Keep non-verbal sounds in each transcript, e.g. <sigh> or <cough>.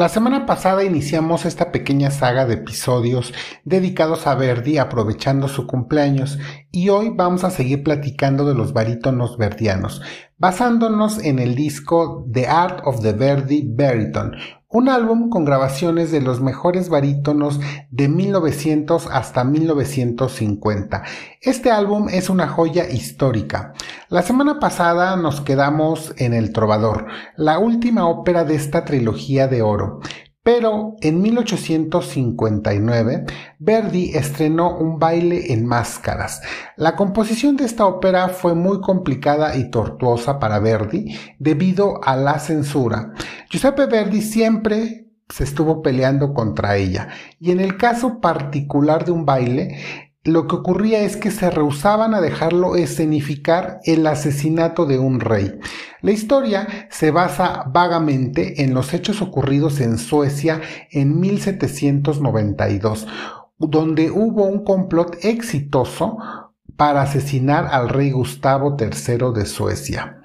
La semana pasada iniciamos esta pequeña saga de episodios dedicados a Verdi aprovechando su cumpleaños y hoy vamos a seguir platicando de los barítonos verdianos, basándonos en el disco The Art of the Verdi Baritone, un álbum con grabaciones de los mejores barítonos de 1900 hasta 1950. Este álbum es una joya histórica. La semana pasada nos quedamos en El Trovador, la última ópera de esta trilogía de oro. Pero en 1859, Verdi estrenó un baile en máscaras. La composición de esta ópera fue muy complicada y tortuosa para Verdi debido a la censura. Giuseppe Verdi siempre se estuvo peleando contra ella, y en el caso particular de un baile, lo que ocurría es que se rehusaban a dejarlo escenificar el asesinato de un rey. La historia se basa vagamente en los hechos ocurridos en Suecia en 1792, donde hubo un complot exitoso para asesinar al rey Gustavo III de Suecia.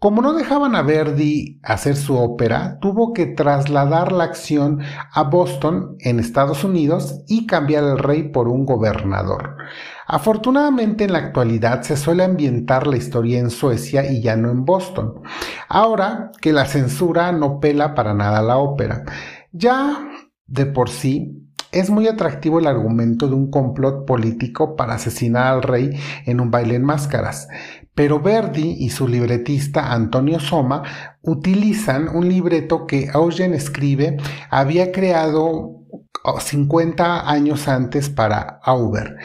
Como no dejaban a Verdi hacer su ópera, tuvo que trasladar la acción a Boston, en Estados Unidos, y cambiar el rey por un gobernador. Afortunadamente en la actualidad se suele ambientar la historia en Suecia y ya no en Boston. Ahora que la censura no pela para nada la ópera. Ya de por sí es muy atractivo el argumento de un complot político para asesinar al rey en un baile en máscaras, pero Verdi y su libretista Antonio Soma utilizan un libreto que Eugen escribe había creado 50 años antes para Auber,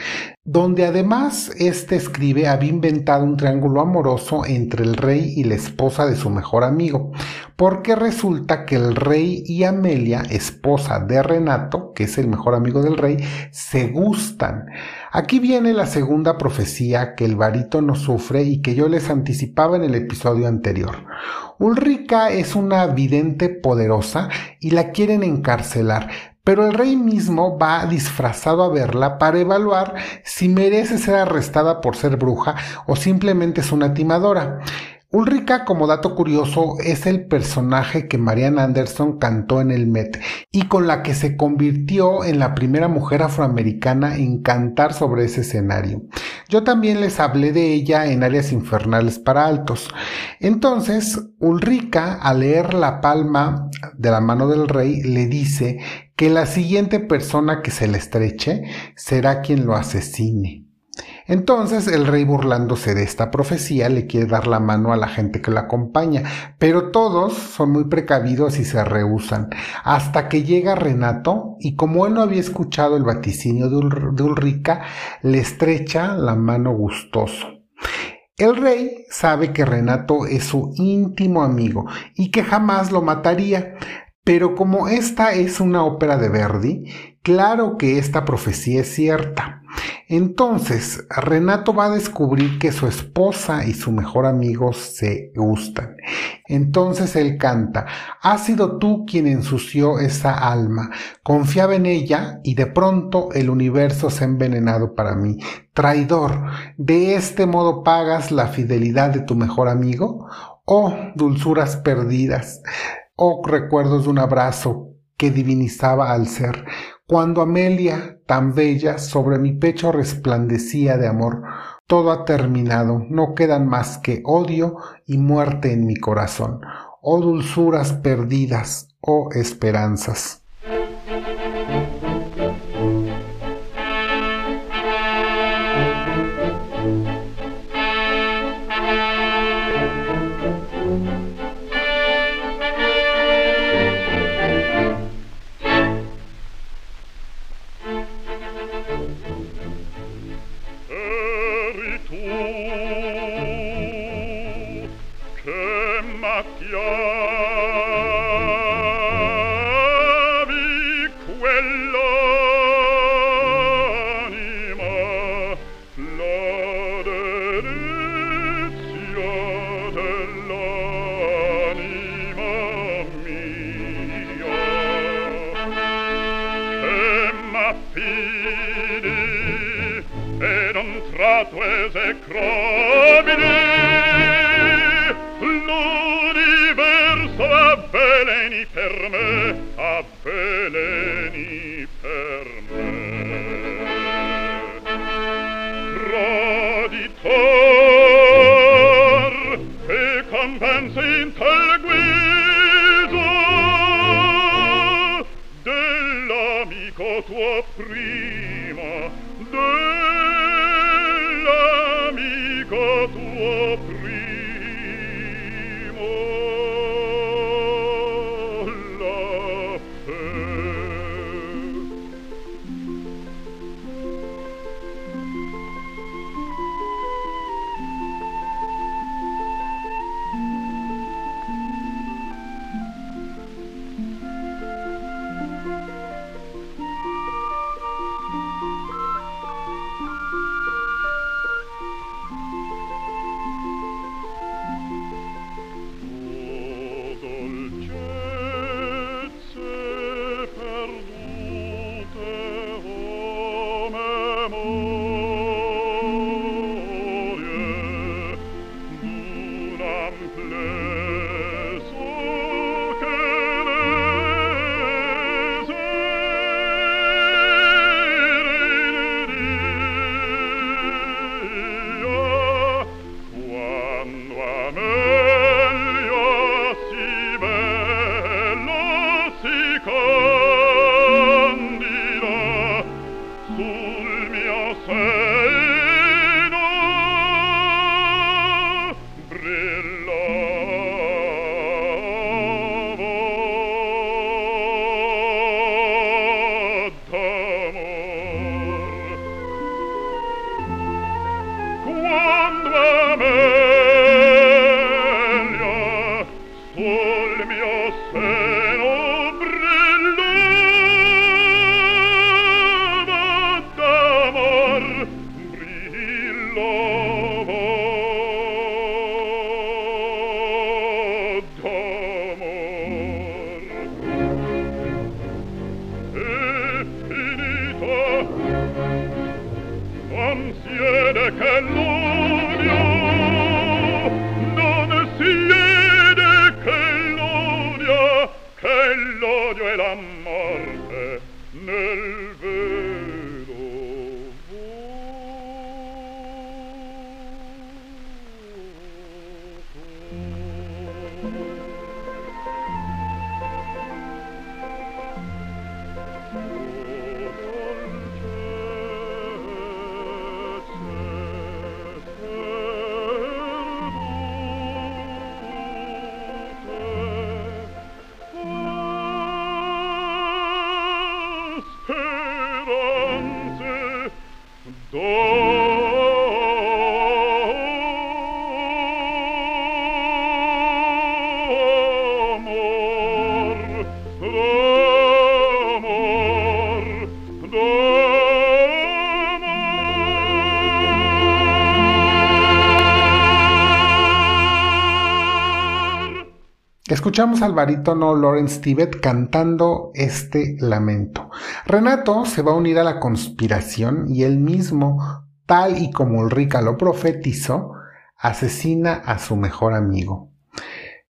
donde además este escribe había inventado un triángulo amoroso entre el rey y la esposa de su mejor amigo, porque resulta que el rey y Amelia, esposa de Renato, que es el mejor amigo del rey, se gustan. Aquí viene la segunda profecía que el barítono sufre y que yo les anticipaba en el episodio anterior. Ulrica es una vidente poderosa y la quieren encarcelar, pero el rey mismo va disfrazado a verla para evaluar si merece ser arrestada por ser bruja o simplemente es una timadora. Ulrika, como dato curioso, es el personaje que Marian Anderson cantó en el Met y con la que se convirtió en la primera mujer afroamericana en cantar sobre ese escenario. Yo también les hablé de ella en Áreas Infernales para Altos. Entonces, Ulrika, al leer la palma de la mano del rey, le dice que la siguiente persona que se le estreche será quien lo asesine. Entonces el rey burlándose de esta profecía le quiere dar la mano a la gente que lo acompaña, pero todos son muy precavidos y se rehusan, hasta que llega Renato y como él no había escuchado el vaticinio de, Ulrica, le estrecha la mano gustoso. El rey sabe que Renato es su íntimo amigo y que jamás lo mataría, pero como esta es una ópera de Verdi, claro que esta profecía es cierta. Entonces, Renato va a descubrir que su esposa y su mejor amigo se gustan. Entonces él canta, has sido tú quien ensució esa alma, confiaba en ella y de pronto el universo se ha envenenado para mí. Traidor, ¿de este modo pagas la fidelidad de tu mejor amigo? Oh, dulzuras perdidas, oh recuerdos de un abrazo que divinizaba al ser cuando Amelia, tan bella, sobre mi pecho resplandecía de amor, todo ha terminado, no quedan más que odio y muerte en mi corazón. Oh dulzuras perdidas, oh esperanzas. vieni per me a Escuchamos al barítono Lawrence Tibet cantando este lamento. Renato se va a unir a la conspiración y él mismo, tal y como Ulrica lo profetizó, asesina a su mejor amigo.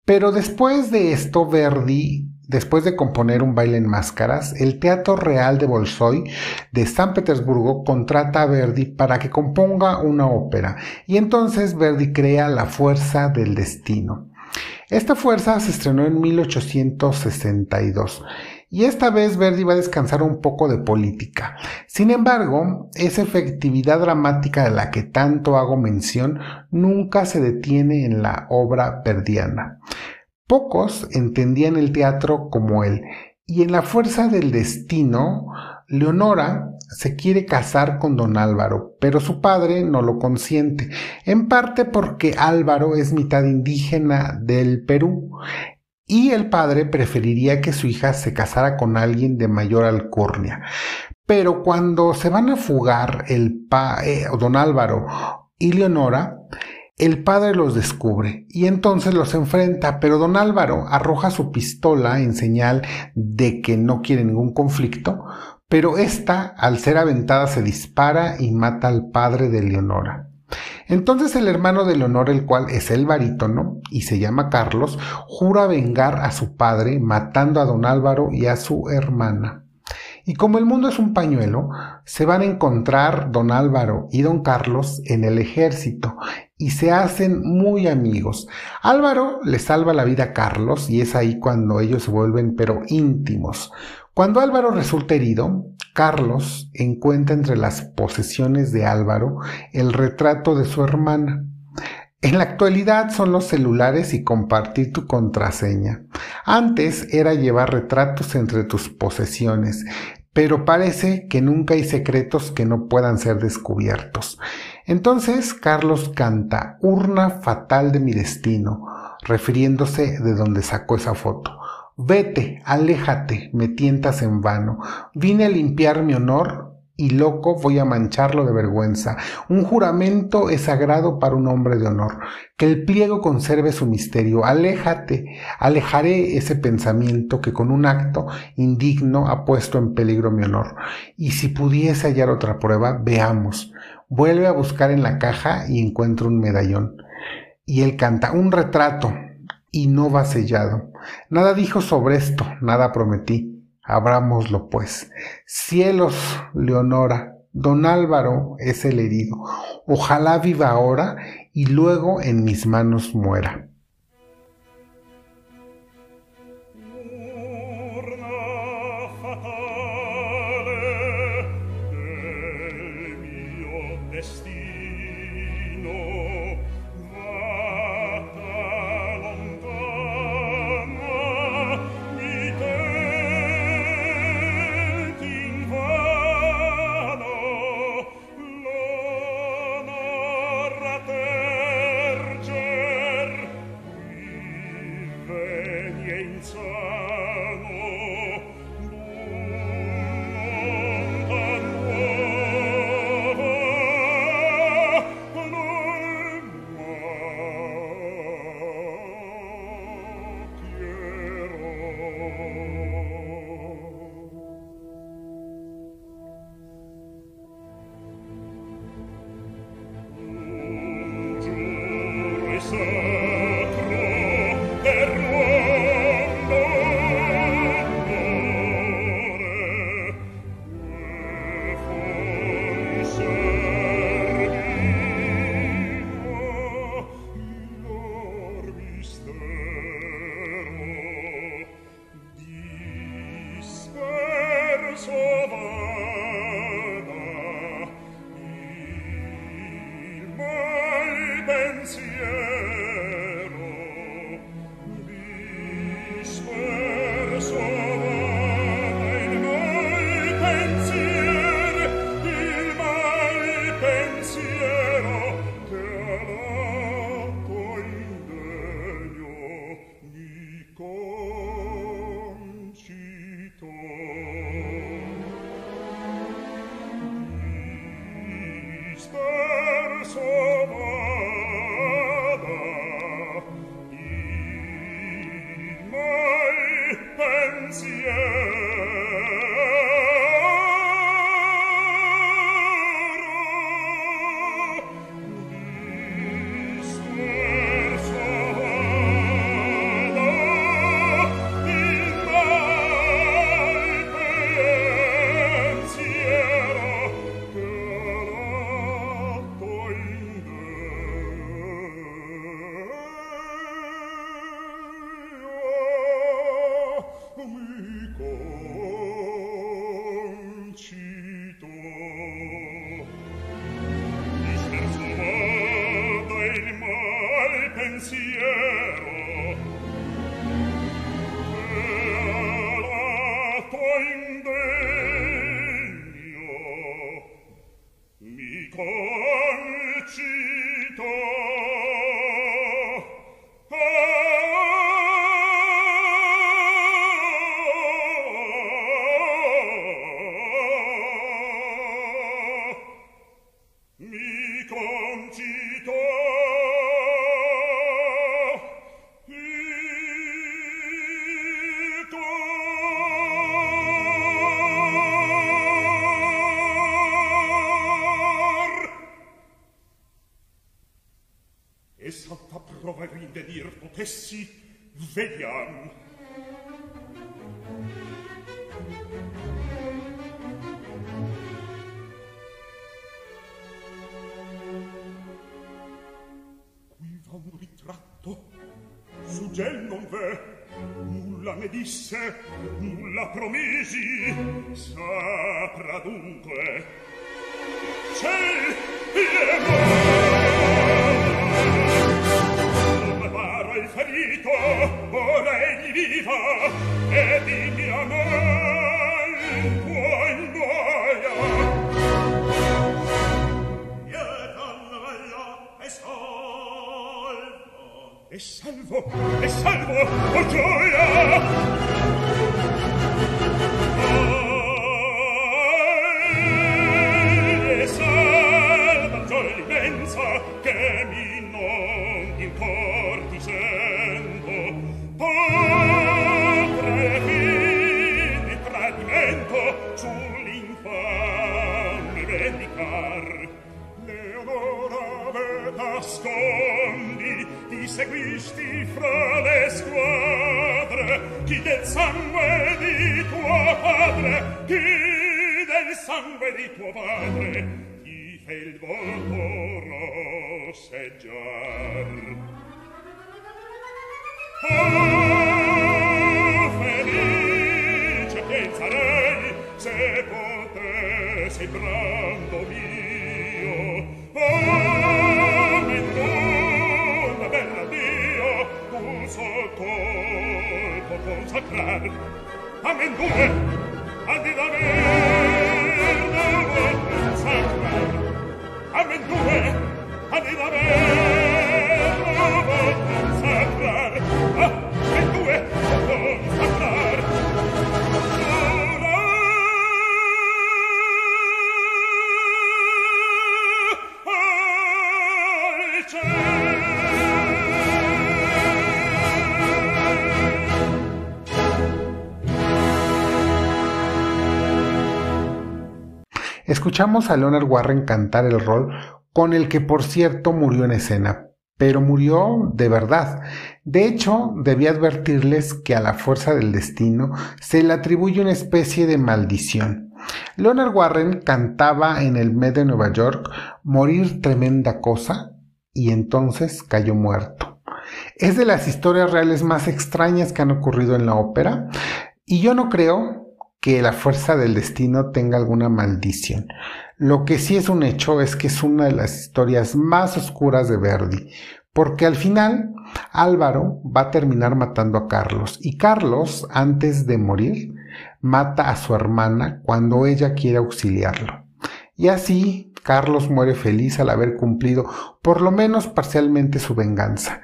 Pero después de esto, Verdi, después de componer un baile en máscaras, el Teatro Real de Bolshoi de San Petersburgo contrata a Verdi para que componga una ópera y entonces Verdi crea La Fuerza del Destino. Esta fuerza se estrenó en 1862 y esta vez Verdi va a descansar un poco de política. Sin embargo, esa efectividad dramática de la que tanto hago mención nunca se detiene en la obra verdiana. Pocos entendían el teatro como él, y en la fuerza del destino, Leonora se quiere casar con don Álvaro, pero su padre no lo consiente, en parte porque Álvaro es mitad indígena del Perú y el padre preferiría que su hija se casara con alguien de mayor alcurnia. Pero cuando se van a fugar el pa eh, don Álvaro y Leonora, el padre los descubre y entonces los enfrenta, pero don Álvaro arroja su pistola en señal de que no quiere ningún conflicto, pero esta, al ser aventada, se dispara y mata al padre de Leonora. Entonces el hermano de Leonor, el cual es el barítono y se llama Carlos, jura vengar a su padre matando a don Álvaro y a su hermana. Y como el mundo es un pañuelo, se van a encontrar don Álvaro y don Carlos en el ejército y se hacen muy amigos. Álvaro le salva la vida a Carlos y es ahí cuando ellos se vuelven pero íntimos. Cuando Álvaro resulta herido, Carlos encuentra entre las posesiones de Álvaro el retrato de su hermana. En la actualidad son los celulares y compartir tu contraseña. Antes era llevar retratos entre tus posesiones, pero parece que nunca hay secretos que no puedan ser descubiertos. Entonces Carlos canta Urna fatal de mi destino, refiriéndose de donde sacó esa foto. Vete, aléjate, me tientas en vano. Vine a limpiar mi honor y loco voy a mancharlo de vergüenza. Un juramento es sagrado para un hombre de honor. Que el pliego conserve su misterio. Aléjate, alejaré ese pensamiento que con un acto indigno ha puesto en peligro mi honor. Y si pudiese hallar otra prueba, veamos. Vuelve a buscar en la caja y encuentra un medallón. Y él canta un retrato y no va sellado. Nada dijo sobre esto, nada prometí. Abrámoslo pues. Cielos, Leonora, don Álvaro es el herido. Ojalá viva ahora y luego en mis manos muera. pensier promesse nulla promisi Oh, felice che sarei se potessi brando mio. Oh, vendona, bella Dio, un sol colpo consacrar. Amen due, andi da me, da me consacrar. Amen due, andi da me, Escuchamos a Leonard Warren cantar el rol con el que por cierto murió en escena, pero murió de verdad. De hecho, debí advertirles que a la fuerza del destino se le atribuye una especie de maldición. Leonard Warren cantaba en el Met de Nueva York morir tremenda cosa y entonces cayó muerto. Es de las historias reales más extrañas que han ocurrido en la ópera y yo no creo que la fuerza del destino tenga alguna maldición. Lo que sí es un hecho es que es una de las historias más oscuras de Verdi, porque al final Álvaro va a terminar matando a Carlos y Carlos, antes de morir, mata a su hermana cuando ella quiere auxiliarlo. Y así Carlos muere feliz al haber cumplido por lo menos parcialmente su venganza.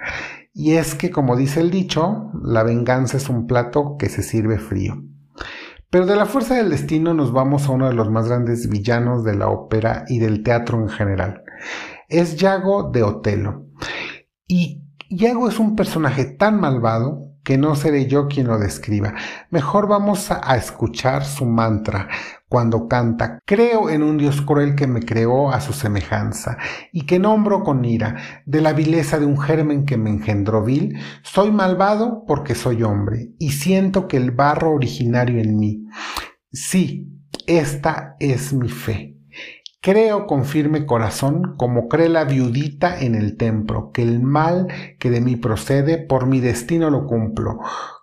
Y es que, como dice el dicho, la venganza es un plato que se sirve frío. Pero de la fuerza del destino nos vamos a uno de los más grandes villanos de la ópera y del teatro en general. Es Yago de Otelo. Y Yago es un personaje tan malvado que no seré yo quien lo describa. Mejor vamos a, escuchar su mantra cuando canta, creo en un Dios cruel que me creó a su semejanza, y que nombro con ira, de la vileza de un germen que me engendró vil, soy malvado porque soy hombre, y siento que el barro originario en mí. Sí, esta es mi fe. Creo con firme corazón, como cree la viudita en el templo, que el mal que de mí procede, por mi destino lo cumplo.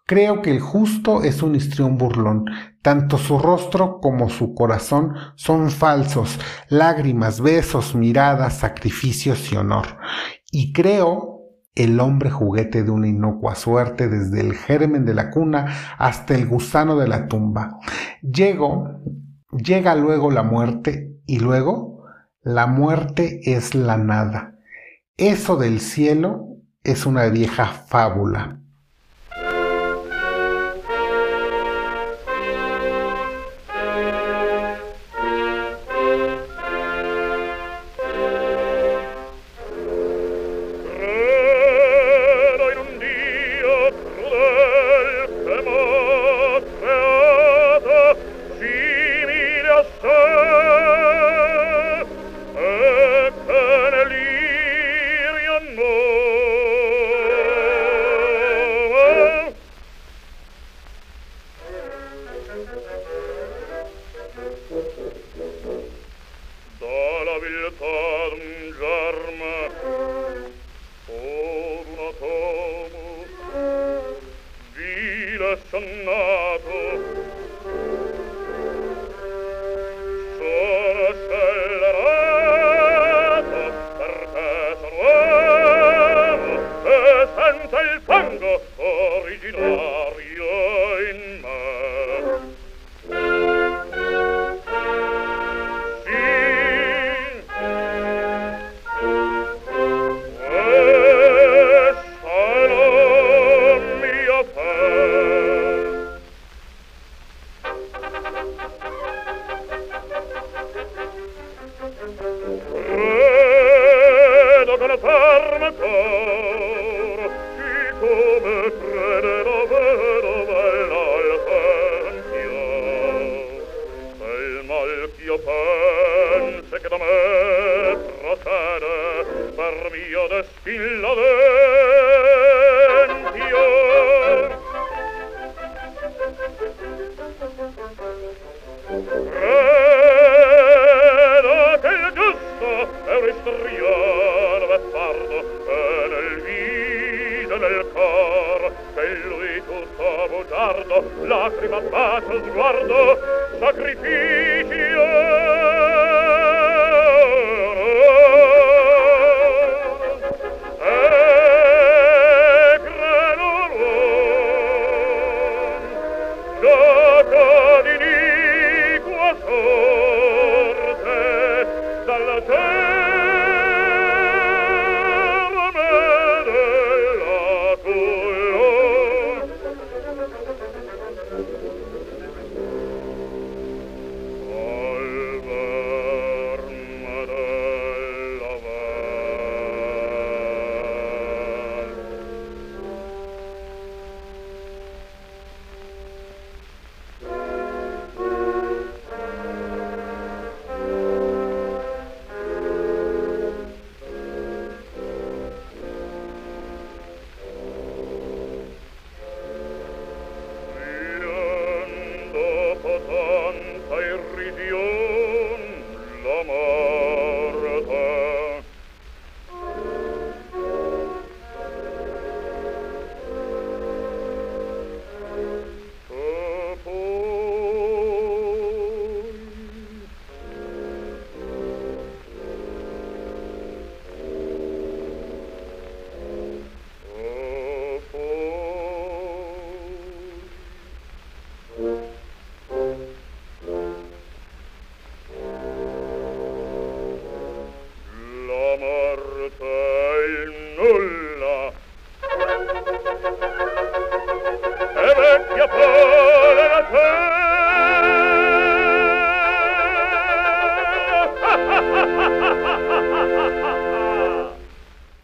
Creo que el justo es un histrión burlón, tanto su rostro como su corazón son falsos, lágrimas, besos, miradas, sacrificios y honor. Y creo el hombre juguete de una inocua suerte desde el germen de la cuna hasta el gusano de la tumba. Llego, llega luego la muerte y luego la muerte es la nada. Eso del cielo es una vieja fábula.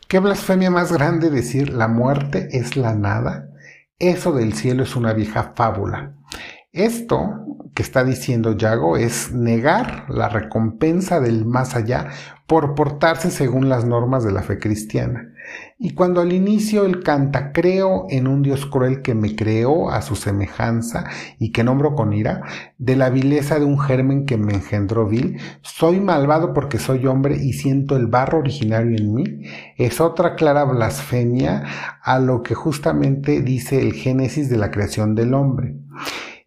¿Qué blasfemia más grande decir la muerte es la nada? Eso del cielo es una vieja fábula. Esto que está diciendo Yago es negar la recompensa del más allá por portarse según las normas de la fe cristiana. Y cuando al inicio él canta, creo en un Dios cruel que me creó a su semejanza y que nombro con ira, de la vileza de un germen que me engendró vil, soy malvado porque soy hombre y siento el barro originario en mí, es otra clara blasfemia a lo que justamente dice el génesis de la creación del hombre.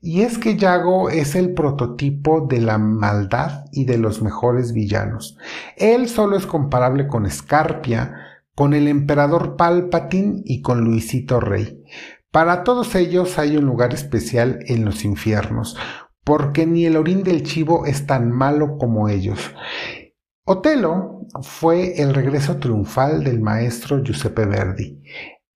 Y es que Yago es el prototipo de la maldad y de los mejores villanos. Él solo es comparable con Escarpia, con el emperador Palpatine y con Luisito Rey. Para todos ellos hay un lugar especial en los infiernos, porque ni el orín del chivo es tan malo como ellos. Otelo fue el regreso triunfal del maestro Giuseppe Verdi.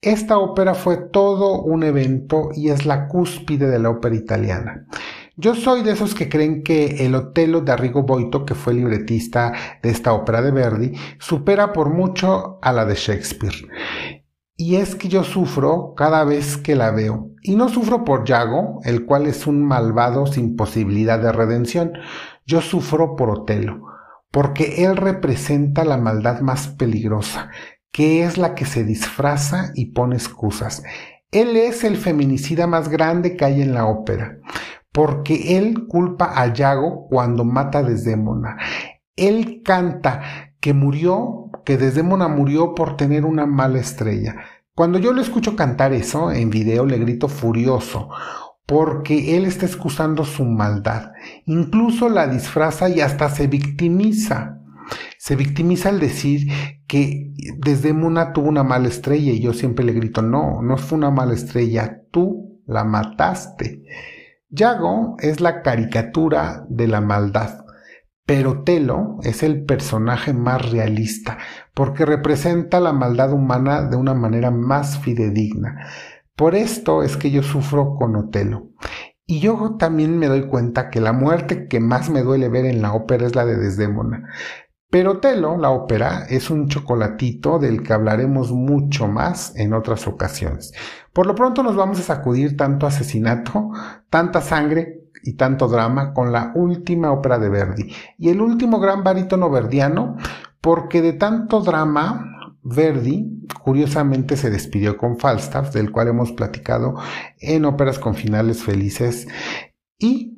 Esta ópera fue todo un evento y es la cúspide de la ópera italiana. Yo soy de esos que creen que el Otelo de Arrigo Boito, que fue libretista de esta ópera de Verdi, supera por mucho a la de Shakespeare. Y es que yo sufro cada vez que la veo. Y no sufro por Yago, el cual es un malvado sin posibilidad de redención. Yo sufro por Otelo, porque él representa la maldad más peligrosa, que es la que se disfraza y pone excusas. Él es el feminicida más grande que hay en la ópera, porque él culpa a Yago cuando mata a Desdémona. Él canta que murió, que Desdémona murió por tener una mala estrella. Cuando yo le escucho cantar eso en video le grito furioso, porque él está excusando su maldad. Incluso la disfraza y hasta se victimiza. Se victimiza al decir que desde Muna tuvo una mala estrella y yo siempre le grito, no, no fue una mala estrella, tú la mataste. Yago es la caricatura de la maldad, pero Telo es el personaje más realista porque representa la maldad humana de una manera más fidedigna. Por esto es que yo sufro con Otelo. Y yo también me doy cuenta que la muerte que más me duele ver en la ópera es la de Desdémona. Pero Otelo, la ópera, es un chocolatito del que hablaremos mucho más en otras ocasiones. Por lo pronto nos vamos a sacudir tanto asesinato, tanta sangre y tanto drama con la última ópera de Verdi y el último gran barítono verdiano, porque de tanto drama Verdi, curiosamente, se despidió con Falstaff, del cual hemos platicado en óperas con finales felices, y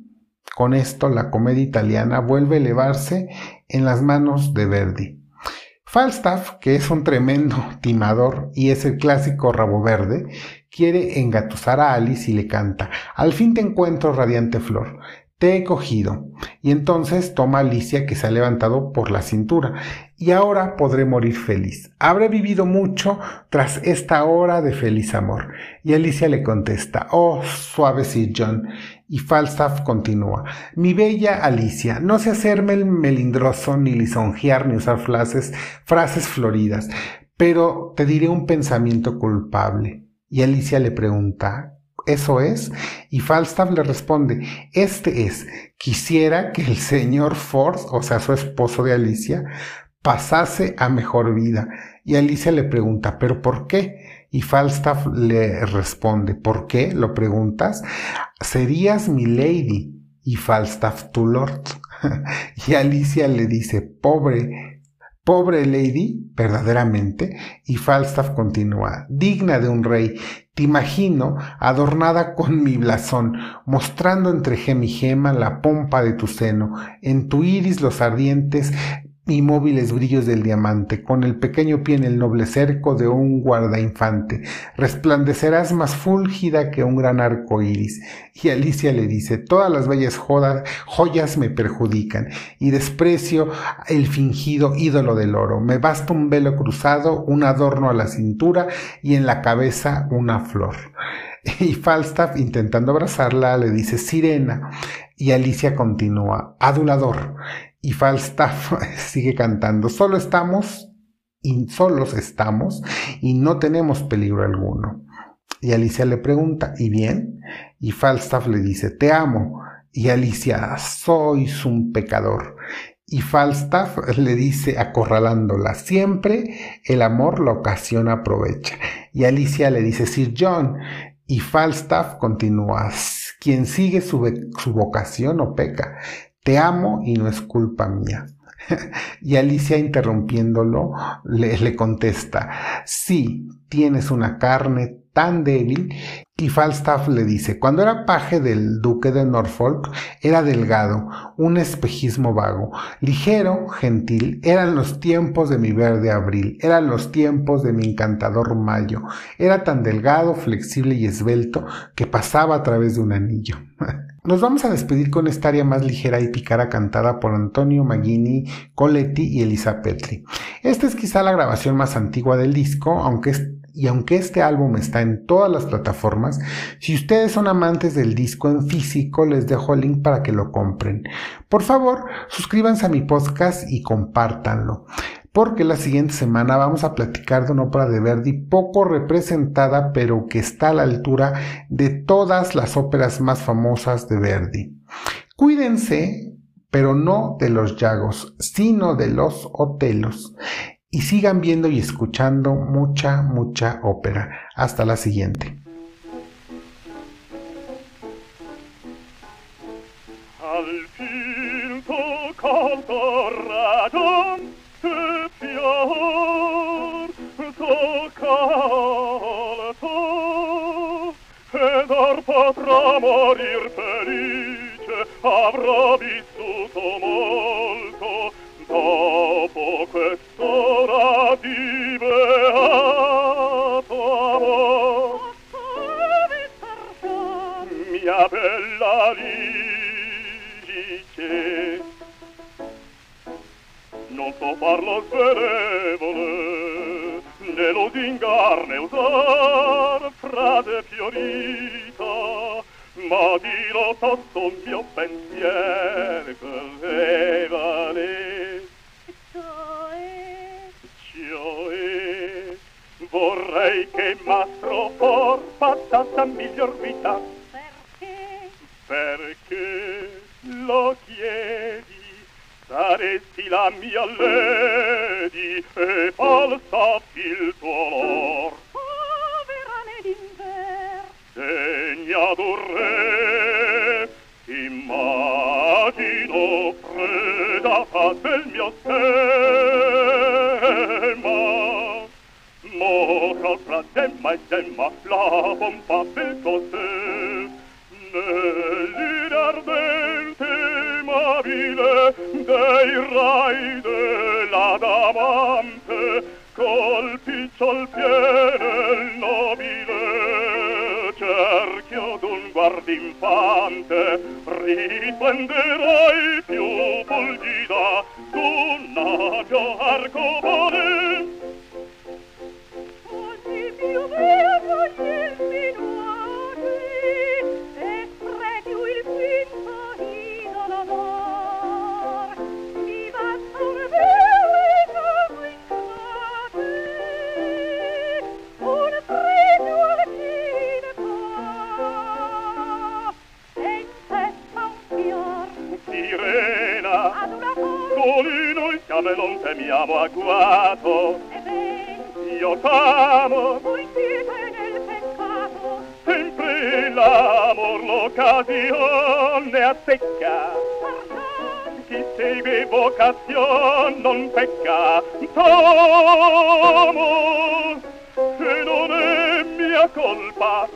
con esto la comedia italiana vuelve a elevarse en las manos de Verdi. Falstaff, que es un tremendo timador y es el clásico rabo verde, quiere engatusar a Alice y le canta, al fin te encuentro radiante flor, te he cogido. Y entonces toma a Alicia que se ha levantado por la cintura. Y ahora podré morir feliz. Habré vivido mucho tras esta hora de feliz amor. Y Alicia le contesta, oh, suave Sir John. Y Falstaff continúa, mi bella Alicia, no sé hacerme el melindroso, ni lisonjear, ni usar frases, frases floridas, pero te diré un pensamiento culpable. Y Alicia le pregunta, eso es. Y Falstaff le responde, este es, quisiera que el señor Ford, o sea, su esposo de Alicia, pasase a mejor vida. Y Alicia le pregunta, ¿pero por qué? Y Falstaff le responde, ¿por qué? Lo preguntas. Serías mi lady y Falstaff tu lord. <laughs> y Alicia le dice, pobre, Pobre lady, verdaderamente, y Falstaff continúa, digna de un rey, te imagino adornada con mi blasón, mostrando entre gem y gema la pompa de tu seno, en tu iris los ardientes y móviles brillos del diamante, con el pequeño pie en el noble cerco de un guardainfante. Resplandecerás más fúlgida que un gran arco iris. Y Alicia le dice, todas las bellas joyas me perjudican, y desprecio el fingido ídolo del oro. Me basta un velo cruzado, un adorno a la cintura, y en la cabeza una flor. <laughs> Y Falstaff, intentando abrazarla, le dice Sirena. Y Alicia continúa, adulador y Falstaff <laughs> sigue cantando, solo estamos y solos estamos y no tenemos peligro alguno. Y Alicia le pregunta, ¿y bien? Y Falstaff le dice, te amo. Y Alicia, sois un pecador. Y Falstaff le dice, acorralándola, siempre el amor la ocasión aprovecha. Y Alicia le dice, Sir John. Y Falstaff continúa, quien sigue su, su vocación no peca. Te amo y no es culpa mía. <laughs> y Alicia interrumpiéndolo le, le, contesta, sí, tienes una carne tan débil. Y Falstaff le dice, cuando era paje del duque de Norfolk, era delgado, un espejismo vago, ligero, gentil, eran los tiempos de mi verde abril, eran los tiempos de mi encantador mayo, era tan delgado, flexible y esbelto que pasaba a través de un anillo. <laughs> Nos vamos a despedir con esta área más ligera y picara cantada por Antonio Maggini, Coletti y Elisa Petri. Esta es quizá la grabación más antigua del disco, aunque y aunque este álbum está en todas las plataformas, si ustedes son amantes del disco en físico, les dejo el link para que lo compren. Por favor, suscríbanse a mi podcast y compártanlo porque la siguiente semana vamos a platicar de una ópera de Verdi poco representada, pero que está a la altura de todas las óperas más famosas de Verdi. Cuídense, pero no de los llagos, sino de los hotelos. Y sigan viendo y escuchando mucha, mucha ópera. Hasta la siguiente. cor tocca al ed or potrà morir felice avrò vissuto molto dopo quest'ora di beato amor mia bella lì non so farlo sverevole, né lusingar né usar frase fiorita, ma dirò tutto il mio pensiero cosevole. Cioè, Cioè, vorrei che Mastro For passasse a miglior vita, perché? perché lo chiedi, saresti la mia lady e falsa il tuo lor. Povera nell'inver, degna d'un re, immagino preda fa del mio stemma. moca fra temma e temma, la bontà non temiamo agguato. Io t'amo. Voi siete nel peccato. Sempre l'amor l'occasione azzecca. Chi segue vocazione non pecca. T'amo e non è mia colpa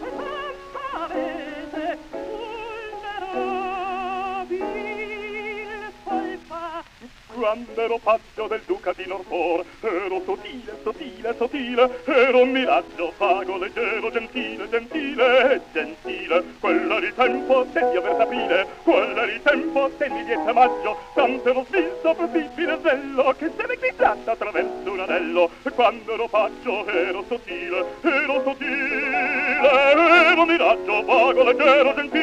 quando ero paggio del duca di Norfor. Ero sottile, sottile, sottile ero un miraggio vago, leggero, gentile, gentile, gentile. Quella di tempo degli aver sapile quella di tempo degli dieci maggio. Tanto ero svilto, possibile zello che se ne glittando attraverso un anello. Quando ero paggio ero sottile ero sottile ero un miraggio vago, leggero, gentile